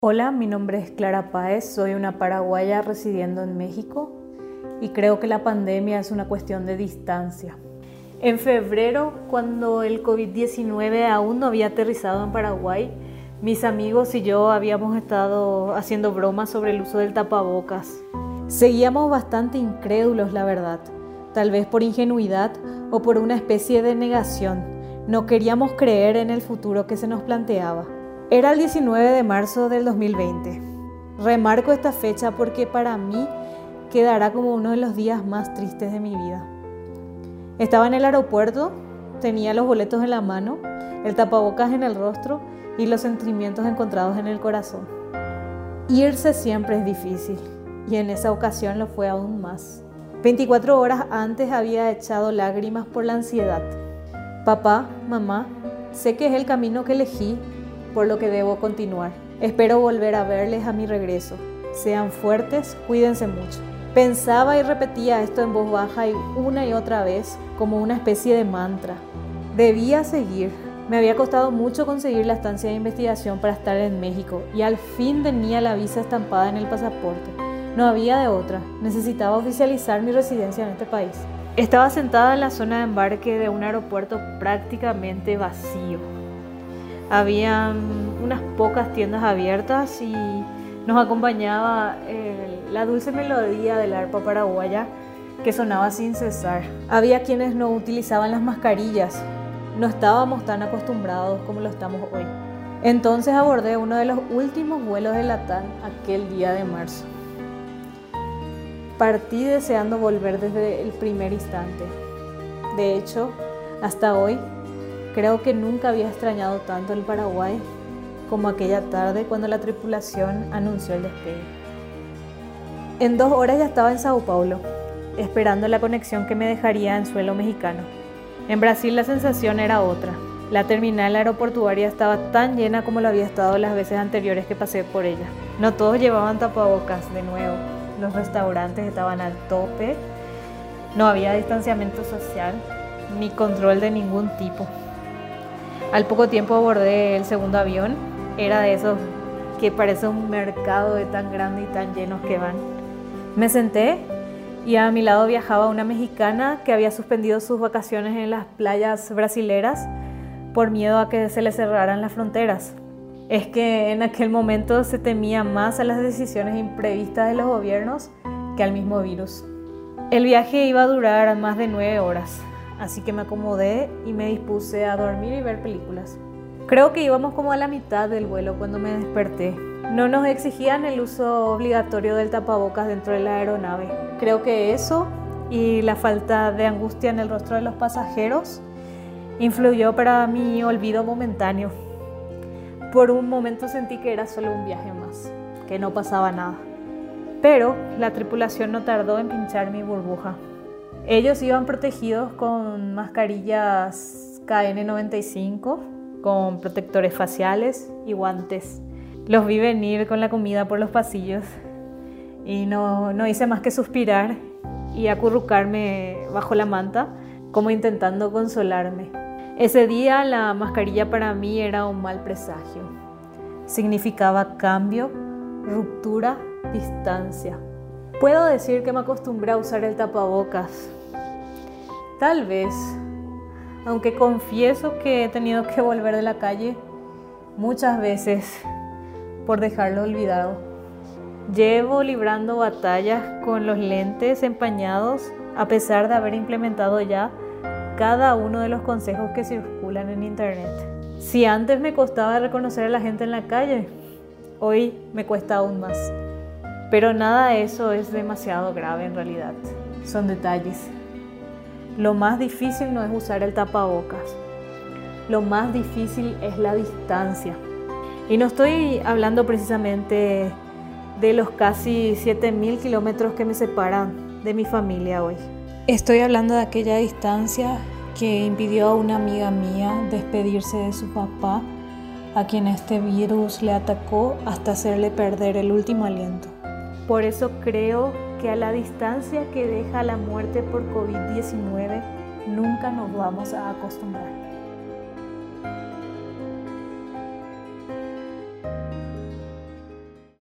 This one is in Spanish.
Hola, mi nombre es Clara Páez, soy una paraguaya residiendo en México y creo que la pandemia es una cuestión de distancia. En febrero, cuando el COVID-19 aún no había aterrizado en Paraguay, mis amigos y yo habíamos estado haciendo bromas sobre el uso del tapabocas. Seguíamos bastante incrédulos, la verdad, tal vez por ingenuidad o por una especie de negación. No queríamos creer en el futuro que se nos planteaba. Era el 19 de marzo del 2020. Remarco esta fecha porque para mí quedará como uno de los días más tristes de mi vida. Estaba en el aeropuerto, tenía los boletos en la mano, el tapabocas en el rostro y los sentimientos encontrados en el corazón. Irse siempre es difícil y en esa ocasión lo fue aún más. 24 horas antes había echado lágrimas por la ansiedad. Papá, mamá, sé que es el camino que elegí por lo que debo continuar. Espero volver a verles a mi regreso. Sean fuertes, cuídense mucho. Pensaba y repetía esto en voz baja y una y otra vez como una especie de mantra. Debía seguir. Me había costado mucho conseguir la estancia de investigación para estar en México y al fin tenía la visa estampada en el pasaporte. No había de otra. Necesitaba oficializar mi residencia en este país. Estaba sentada en la zona de embarque de un aeropuerto prácticamente vacío. Habían unas pocas tiendas abiertas y nos acompañaba la dulce melodía del arpa paraguaya que sonaba sin cesar. Había quienes no utilizaban las mascarillas. No estábamos tan acostumbrados como lo estamos hoy. Entonces abordé uno de los últimos vuelos de Latam aquel día de marzo. Partí deseando volver desde el primer instante. De hecho, hasta hoy Creo que nunca había extrañado tanto el Paraguay como aquella tarde cuando la tripulación anunció el despegue. En dos horas ya estaba en Sao Paulo, esperando la conexión que me dejaría en suelo mexicano. En Brasil la sensación era otra. La terminal aeroportuaria estaba tan llena como lo había estado las veces anteriores que pasé por ella. No todos llevaban tapabocas de nuevo. Los restaurantes estaban al tope. No había distanciamiento social ni control de ningún tipo. Al poco tiempo abordé el segundo avión. Era de esos que parece un mercado de tan grande y tan llenos que van. Me senté y a mi lado viajaba una mexicana que había suspendido sus vacaciones en las playas brasileras por miedo a que se le cerraran las fronteras. Es que en aquel momento se temía más a las decisiones imprevistas de los gobiernos que al mismo virus. El viaje iba a durar más de nueve horas así que me acomodé y me dispuse a dormir y ver películas. Creo que íbamos como a la mitad del vuelo cuando me desperté. No nos exigían el uso obligatorio del tapabocas dentro de la aeronave. Creo que eso y la falta de angustia en el rostro de los pasajeros influyó para mi olvido momentáneo. Por un momento sentí que era solo un viaje más, que no pasaba nada. Pero la tripulación no tardó en pinchar mi burbuja. Ellos iban protegidos con mascarillas KN95, con protectores faciales y guantes. Los vi venir con la comida por los pasillos y no, no hice más que suspirar y acurrucarme bajo la manta, como intentando consolarme. Ese día la mascarilla para mí era un mal presagio. Significaba cambio, ruptura, distancia. Puedo decir que me acostumbré a usar el tapabocas, Tal vez, aunque confieso que he tenido que volver de la calle muchas veces por dejarlo olvidado. Llevo librando batallas con los lentes empañados a pesar de haber implementado ya cada uno de los consejos que circulan en internet. Si antes me costaba reconocer a la gente en la calle, hoy me cuesta aún más. Pero nada de eso es demasiado grave en realidad. Son detalles. Lo más difícil no es usar el tapabocas. Lo más difícil es la distancia. Y no estoy hablando precisamente de los casi 7.000 kilómetros que me separan de mi familia hoy. Estoy hablando de aquella distancia que impidió a una amiga mía despedirse de su papá, a quien este virus le atacó hasta hacerle perder el último aliento. Por eso creo que a la distancia que deja la muerte por COVID-19 nunca nos vamos a acostumbrar.